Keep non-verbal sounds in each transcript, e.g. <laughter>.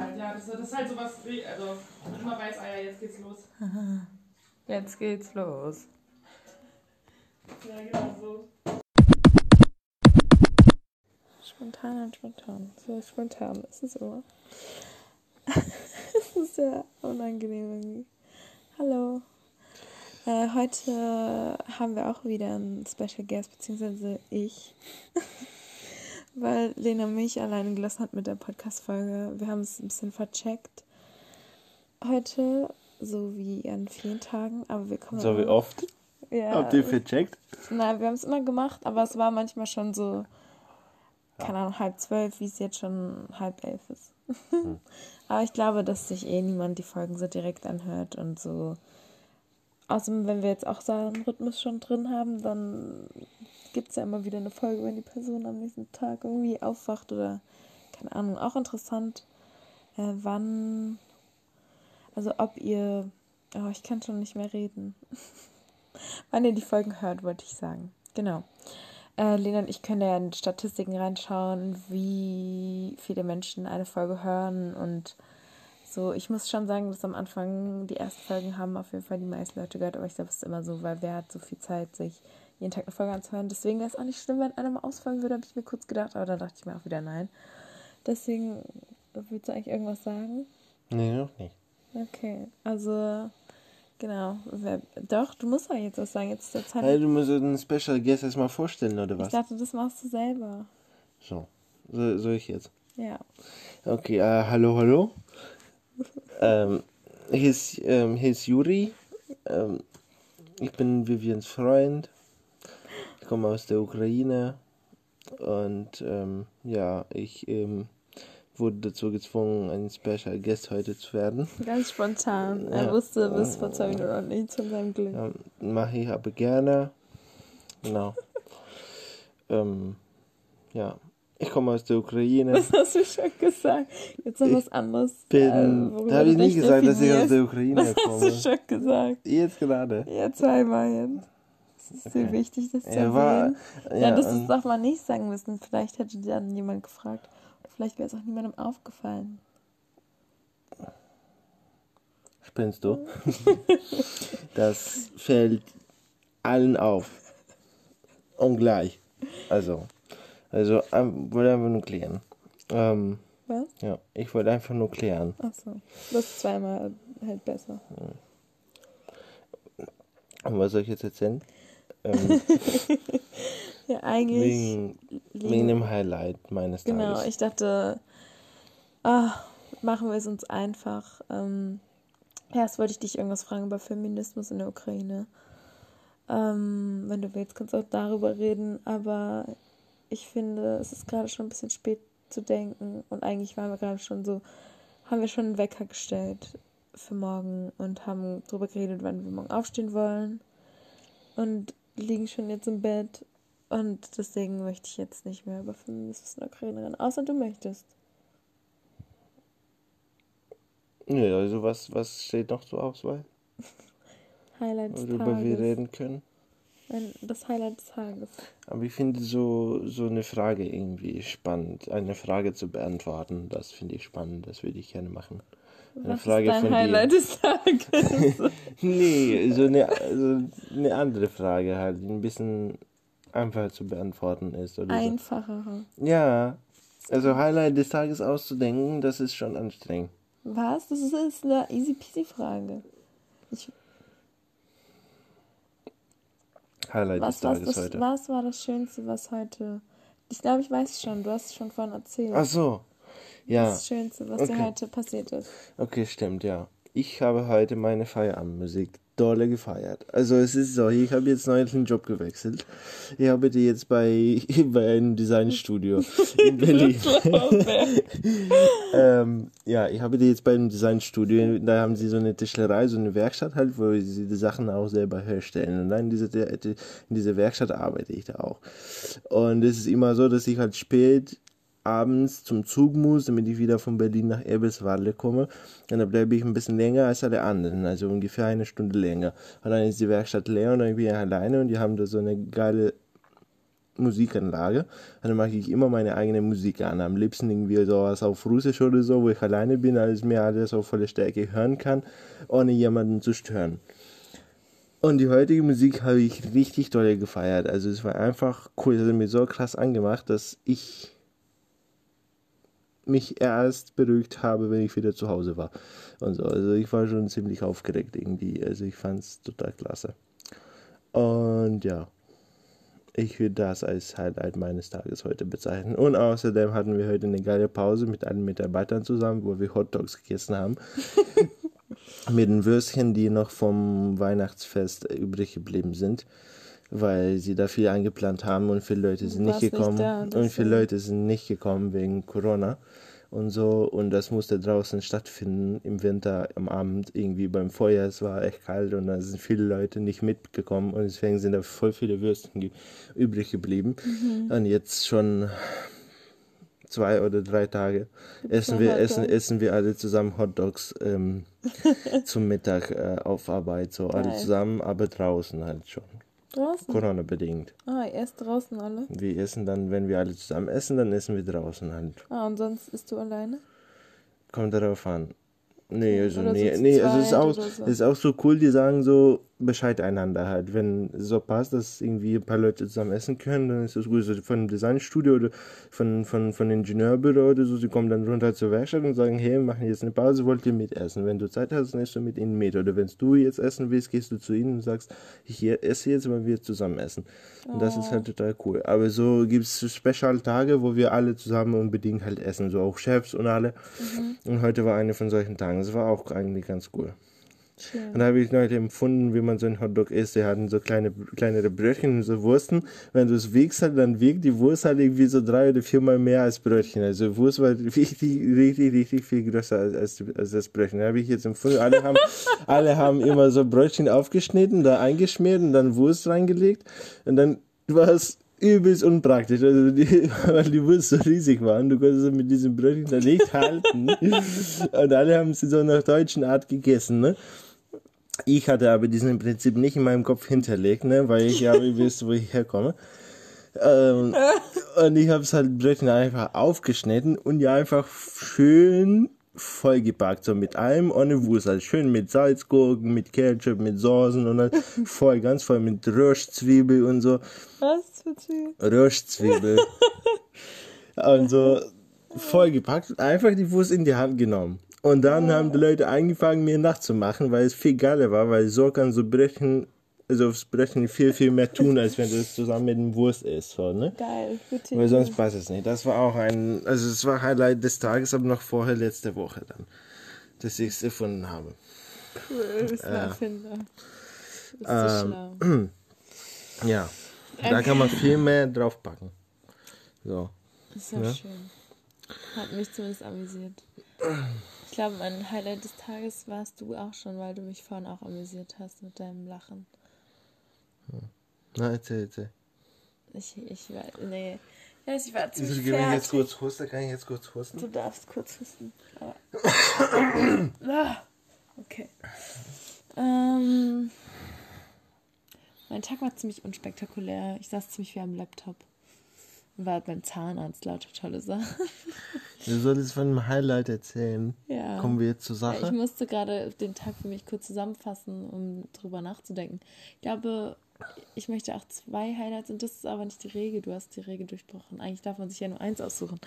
halt, ja. Das, das ist halt sowas, also man immer weiß, ah ja, jetzt geht's los. <laughs> Jetzt geht's los. Ja, genau so. Spontan und spontan. So spontan ist es immer. <laughs> Es ist sehr unangenehm irgendwie. Hallo. Äh, heute haben wir auch wieder einen Special Guest, beziehungsweise ich. <laughs> Weil Lena mich alleine gelassen hat mit der Podcast-Folge. Wir haben es ein bisschen vercheckt. Heute, so wie an vielen Tagen, aber wir kommen. So wie oft? Ja, Habt ihr vercheckt? Nein, wir haben es immer gemacht, aber es war manchmal schon so, keine Ahnung, halb zwölf, wie es jetzt schon halb elf ist. <laughs> aber ich glaube, dass sich eh niemand die Folgen so direkt anhört und so. Außerdem, wenn wir jetzt auch so einen Rhythmus schon drin haben, dann gibt es ja immer wieder eine Folge, wenn die Person am nächsten Tag irgendwie aufwacht oder keine Ahnung. Auch interessant, äh, wann, also ob ihr, oh, ich kann schon nicht mehr reden. <laughs> wann ihr die Folgen hört, wollte ich sagen. Genau. Äh, Lena und ich können ja in Statistiken reinschauen, wie viele Menschen eine Folge hören und so. Ich muss schon sagen, dass am Anfang die ersten Folgen haben auf jeden Fall die meisten Leute gehört, aber ich glaube, es ist immer so, weil wer hat so viel Zeit, sich jeden Tag eine Folge anzuhören. Deswegen wäre es auch nicht schlimm, wenn einer mal ausfallen würde, habe ich mir kurz gedacht, aber dann dachte ich mir auch wieder nein. Deswegen, willst du eigentlich irgendwas sagen? Nee, noch nicht. Okay, also genau. Doch, du musst doch jetzt was sagen. Jetzt ist der Zeit. Hey, du musst einen Special Guest erstmal vorstellen, oder ich was? dachte, das machst du selber. So. so. Soll ich jetzt? Ja. Okay, äh, hallo, hallo. <laughs> ähm, hier ist, ähm, hier ist Juri. Ähm, ich bin Vivians Freund. Ich komme aus der Ukraine. Und ähm, ja, ich ähm, wurde dazu gezwungen, ein Special Guest heute zu werden. <laughs> Ganz spontan. Er Ja. wusste bis vor zwei Minuten nichts von seinem Glück. Ja, mache ich aber gerne. Genau. ähm, ja, ich komme aus der Ukraine. Das hast du schon gesagt. Jetzt noch was anderes. Bin, äh, da habe ich nicht dich gesagt, dass ich aus definierst. der Ukraine <laughs> Das hast du komme. schon gesagt. Jetzt gerade. Ja, zweimal jetzt. Das ist Okay. wichtig, das zu Er war, ja, Ja, das ist doch mal nicht sagen müssen. Vielleicht hätte dann jemand gefragt. Vielleicht wäre es auch niemandem aufgefallen. spinnst du? <laughs> das fällt allen auf. Und gleich. Also, also, ähm, wollte einfach nur klären. Ähm, Was? ja, ich wollte einfach nur klären. Achso. Das ist zweimal halt besser. Und was soll ich jetzt erzählen? Ähm, <laughs> Ja, eigentlich. wegen, wegen dem Highlight meines Genau, Tages. ich dachte, ah, machen wir es uns einfach. Ähm, erst wollte ich dich irgendwas fragen über Feminismus in der Ukraine. Ähm, wenn du willst, kannst du auch darüber reden, aber ich finde, es ist gerade schon ein bisschen spät zu denken und eigentlich waren wir gerade schon so, haben wir schon einen Wecker gestellt für morgen und haben darüber geredet, wann wir morgen aufstehen wollen und liegen schon jetzt im Bett und deswegen möchte ich jetzt nicht mehr über Feminismus in der Ukraine reden, außer du möchtest. Nö, also was, was steht noch zur Auswahl, <laughs> Highlight des worüber wir reden können? Das Highlight des Tages. Aber ich finde so, so eine Frage irgendwie spannend. Eine Frage zu beantworten, das finde ich spannend. Das würde ich gerne machen. Eine Was Frage ist dein von dir. Highlight des Tages? <laughs> Nee, so eine, so eine andere Frage halt, die ein bisschen einfacher zu beantworten ist. Oder Einfacher. so. Ja, also Highlight des Tages auszudenken, das ist schon anstrengend. Was? Das ist, eine easy peasy Frage. Ich, Highlight was, des was, Tages das, heute. was war das Schönste, was heute. Ich glaube, ich weiß es schon. Du hast es schon vorhin erzählt. Ach so, ja, Das Schönste, was dir Okay. heute passiert ist. okay, stimmt, ja. Ich habe heute meine Feierabendmusik dolle gefeiert. Also es ist so, ich habe jetzt neulich einen Job gewechselt. Ich arbeite jetzt bei, <laughs> bei einem Designstudio <laughs> in Berlin. <laughs> ähm, ja, ich arbeite jetzt bei einem Designstudio. Da haben sie so eine Tischlerei, so eine Werkstatt halt, wo sie die Sachen auch selber herstellen. Und dann in dieser, in dieser Werkstatt arbeite ich da auch. Und es ist immer so, dass ich halt spät abends zum Zug muss, damit ich wieder von Berlin nach Eberswalde komme. Und da bleibe ich ein bisschen länger als alle anderen, also ungefähr eine Stunde länger. Und dann ist die Werkstatt leer und dann bin ich alleine und die haben da so eine geile Musikanlage. Und dann mache ich immer meine eigene Musik an. Am liebsten irgendwie sowas auf Russisch oder so, wo ich alleine bin, als mir alles auf volle Stärke hören kann, ohne jemanden zu stören. Und die heutige Musik habe ich richtig doll gefeiert. Also es war einfach cool. Es hat mir so krass angemacht, dass ich mich erst beruhigt habe, wenn ich wieder zu Hause war. Und so. Also ich war schon ziemlich aufgeregt irgendwie. Also ich fand es total klasse. Und ja, ich würde das als Highlight meines Tages heute bezeichnen. Und außerdem hatten wir heute eine geile Pause mit allen Mitarbeitern zusammen, wo wir Hot Dogs gegessen haben. <laughs> mit den Würstchen, die noch vom Weihnachtsfest übrig geblieben sind, weil sie da viel eingeplant haben und viele Leute sind nicht nicht gekommen. da, und viele. Leute sind nicht gekommen wegen Corona und so. Und das musste draußen stattfinden im Winter am Abend irgendwie beim Feuer. Es war echt kalt und da sind viele Leute nicht mitgekommen und deswegen sind da voll viele Würstchen übrig geblieben. Mhm. Und jetzt schon zwei oder drei Tage essen wir, essen, essen wir alle zusammen Hot Dogs ähm, <laughs> zum Mittag äh, auf Arbeit. So alle Geil. zusammen, aber draußen halt schon. Draußen? Corona-bedingt. Ah, erst draußen alle. Wir essen dann, wenn wir alle zusammen essen, dann essen wir draußen halt. Ah, und sonst isst du alleine? Kommt darauf an. Nee, also, nee, nee, also es ist, auch, so. es ist auch so cool, die sagen so Bescheid einander halt. Wenn es so passt, dass irgendwie ein paar Leute zusammen essen können, dann ist das gut. So von Designstudio oder von, von, von Ingenieurbüro oder so, sie kommen dann runter zur Werkstatt und sagen, hey, wir machen jetzt eine Pause, wollt ihr mitessen? Wenn du Zeit hast, dann isst du mit ihnen mit. Oder wenn du jetzt essen willst, gehst du zu ihnen und sagst, ich esse jetzt, weil wir zusammen essen. Und das ist halt total cool. Aber so gibt es Special-Tage, wo wir alle zusammen unbedingt halt essen, so auch Chefs und alle. Und heute war eine von solchen Tagen. Das war auch eigentlich ganz cool. Und da habe ich heute empfunden, wie man so einen Hotdog isst. Die hatten so kleine, kleinere Brötchen und so Wursten. Wenn du es wiegst, halt, dann wiegt die Wurst halt irgendwie so drei oder viermal mehr als Brötchen. Also Wurst war <laughs> richtig, richtig, richtig viel größer als, als, als das Brötchen. Da habe ich jetzt empfunden, alle haben, <laughs> alle haben immer so Brötchen aufgeschnitten, da eingeschmiert und dann Wurst reingelegt. Und dann war es übelst unpraktisch, also die, <laughs> weil die Wurst so riesig waren. Du konntest sie mit diesem Brötchen da nicht halten. <laughs> Und alle haben sie so nach deutschen Art gegessen, ne? Ich hatte aber diesen Prinzip nicht in meinem Kopf hinterlegt, ne, weil ich ja wisst, wo ich herkomme. Ähm, <laughs> und ich habe es halt Brötchen einfach aufgeschnitten und die einfach schön vollgepackt, so mit allem ohne Wurst, halt schön mit Salzgurken, mit Ketchup, mit Soßen und dann <laughs> voll, ganz voll mit Röstzwiebel und so. Was für Zwiebeln? Röstzwiebel. und <laughs> so vollgepackt und einfach die Wurst in die Hand genommen. Und dann haben die Leute angefangen, mir nachzumachen, weil es viel geiler war, weil so kann so Brötchen, also aufs Brötchen viel, viel mehr tun, als wenn du es zusammen mit dem Wurst isst, so, ne? Geil, gute Weil sonst passt es nicht. Das war auch ein, also es war Highlight des Tages, aber noch vorher letzte Woche dann, dass ich es erfunden habe. Cool, bist ein Erfinder. Bist Ähm, so schlau. <clears throat> Ja, da kann man viel mehr draufpacken. So. Ist ja, schön. Hat mich zumindest amüsiert. Ich glaube, mein Highlight des Tages warst du auch schon, weil du mich vorhin auch amüsiert hast mit deinem Lachen. Na, erzähl, erzähl. Ich, ich war, nee. Ja, ich war Wieso ziemlich gebe ich jetzt fertig. kurz husten? Kann ich jetzt kurz husten? Du darfst kurz husten. <coughs> Ah, okay. Ähm, mein Tag war ziemlich unspektakulär. Ich saß ziemlich viel am Laptop. Und war beim Zahnarzt, lauter tolle Sachen. Du solltest von einem Highlight erzählen. Ja. Kommen wir jetzt zur Ja, ich Sache? musste gerade den Tag für mich kurz zusammenfassen, um drüber nachzudenken. Ich glaube, ich möchte auch zwei Highlights und das ist aber nicht die Regel. Du hast die Regel durchbrochen. Eigentlich darf man sich ja nur eins aussuchen.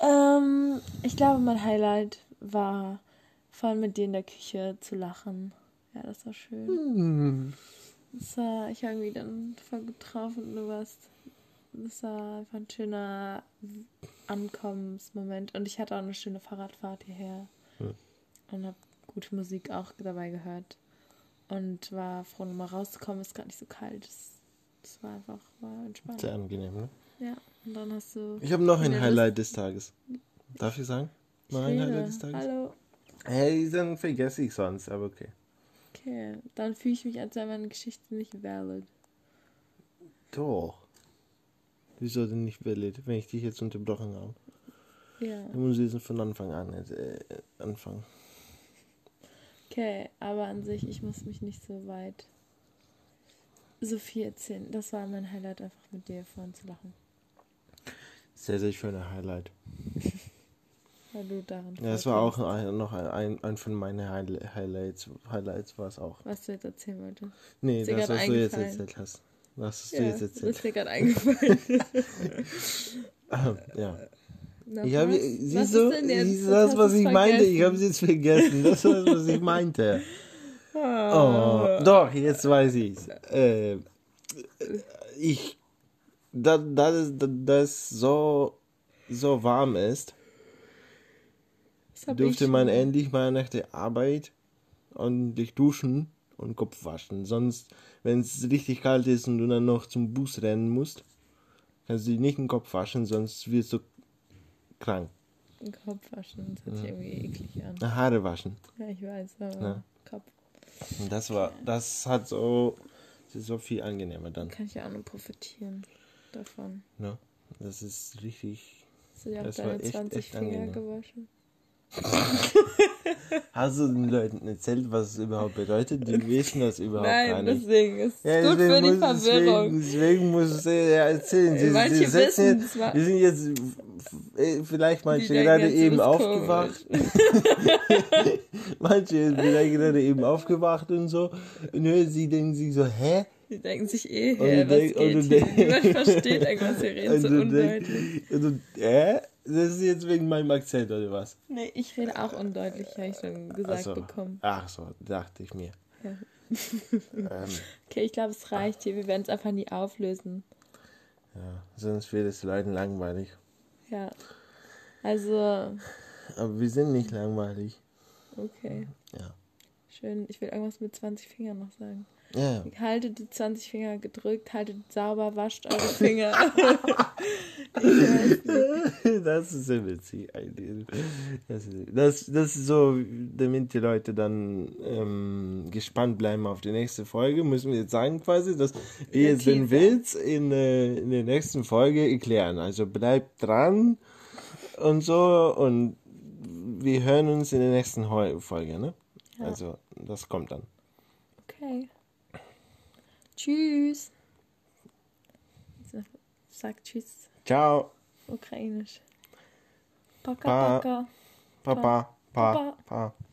Ähm, ich glaube, mein Highlight war voll mit dir in der Küche zu lachen. Ja, das war schön. Hm. Das war, ich war irgendwie dann voll gut drauf und du warst. Das war einfach ein schöner Ankommensmoment. Und ich hatte auch eine schöne Fahrradfahrt hierher. Und habe gute Musik auch dabei gehört. Und war froh, nochmal rauszukommen. Ist gar nicht so kalt. Das, das war einfach war entspannt. Sehr angenehm, ne? Ja, und dann hast du. Ich habe noch ein Highlight des Tages. Darf ich sagen? Noch ein Lust- Highlight des Tages? Hallo. Hey, dann vergesse ich sonst, aber okay. Okay, dann fühle ich mich, als wäre meine Geschichte nicht valid. Doch. Wieso denn nicht valid, wenn ich dich jetzt unterbrochen habe? Ja. Dann muss ich jetzt von Anfang an äh, anfangen. Okay, aber an sich, ich muss mich nicht so weit Sophie erzählen. Das war mein Highlight, einfach mit dir vorhin zu lachen. Sehr, sehr schöner Highlight. <laughs> Weil du daran Ja, das war auch ein, noch ein, ein, ein von meinen Highli- Highlights. Highlights war es auch. Was du jetzt erzählen wolltest. Nee, Ist das, was du jetzt erzählt hast. Was hast Ja, du jetzt das erzählt? ist dir gerade eingefallen. <laughs> ja. Noch Ich habe, was? siehst du, ist das, was ich meinte? Ich vergessen. habe es jetzt vergessen. Das war das, was ich meinte. Ah. Oh, doch, jetzt weiß ich's. Äh, ich, da, da, da das so, so warm ist, ich man endlich mal nach der Arbeit ordentlich duschen und Kopf waschen. Sonst, wenn es richtig kalt ist und du dann noch zum Bus rennen musst, kannst du dir nicht den Kopf waschen, sonst wirst du krank. Kopf waschen. Das hört sich irgendwie eklig an. Haare waschen. Ja, ich weiß, aber Ja. Kopf Und das war, das hat so, das ist so viel angenehmer dann. kann ich ja auch nur profitieren davon. Ne? Das ist richtig. Hast du dir auch deine echt- 20 echt Finger angenehm. gewaschen? <laughs> Hast du den Leuten erzählt, was es überhaupt bedeutet? Die <laughs> wissen das überhaupt gar Nein, nicht. deswegen ist es Ja, gut für die muss- Verwirrung. Deswegen, deswegen muss ich ja erzählen. Sie, Manche sie wissen jetzt, wir sind jetzt vielleicht manche gerade eben aufgewacht. <laughs> manche sind vielleicht gerade eben aufgewacht und so. Und hören sie denken sich so, hä? Die denken sich eh, Und hä, was denk- und geht du hier? denk- Niemand versteht irgendwas, wir reden <laughs> so Und undeutlich. denkst, und du, hä? Das ist jetzt wegen meinem Akzent oder was? Nee, ich rede auch undeutlich, habe ich schon gesagt Ach so. bekommen. Ach so, dachte ich mir. Ja. ähm, <laughs> Okay, ich glaube, es reicht hier. Wir werden es einfach nie auflösen. ja, sonst wird es Leuten langweilig. Ja. Also, Aber wir sind nicht langweilig. okay. Ja. Schön. Ich will irgendwas mit 20 Fingern noch sagen. Ja. Haltet die 20 Finger gedrückt, haltet sauber, wascht eure Finger. <laughs> Das ist sehr witzig. Das das, das ist so, damit die Leute dann ähm, gespannt bleiben auf die nächste Folge, müssen wir jetzt sagen quasi, dass wir jetzt den. Witz in, äh, in der nächsten Folge erklären. Also bleibt dran und so und wir hören uns in der nächsten Folge, ne? Ja. Also das kommt dann. Okay. Tschüss. Sag Tschüss. Ciao, Ukrainisch. Poka, Pa. poka. Papa, Pa, Papa. Pa.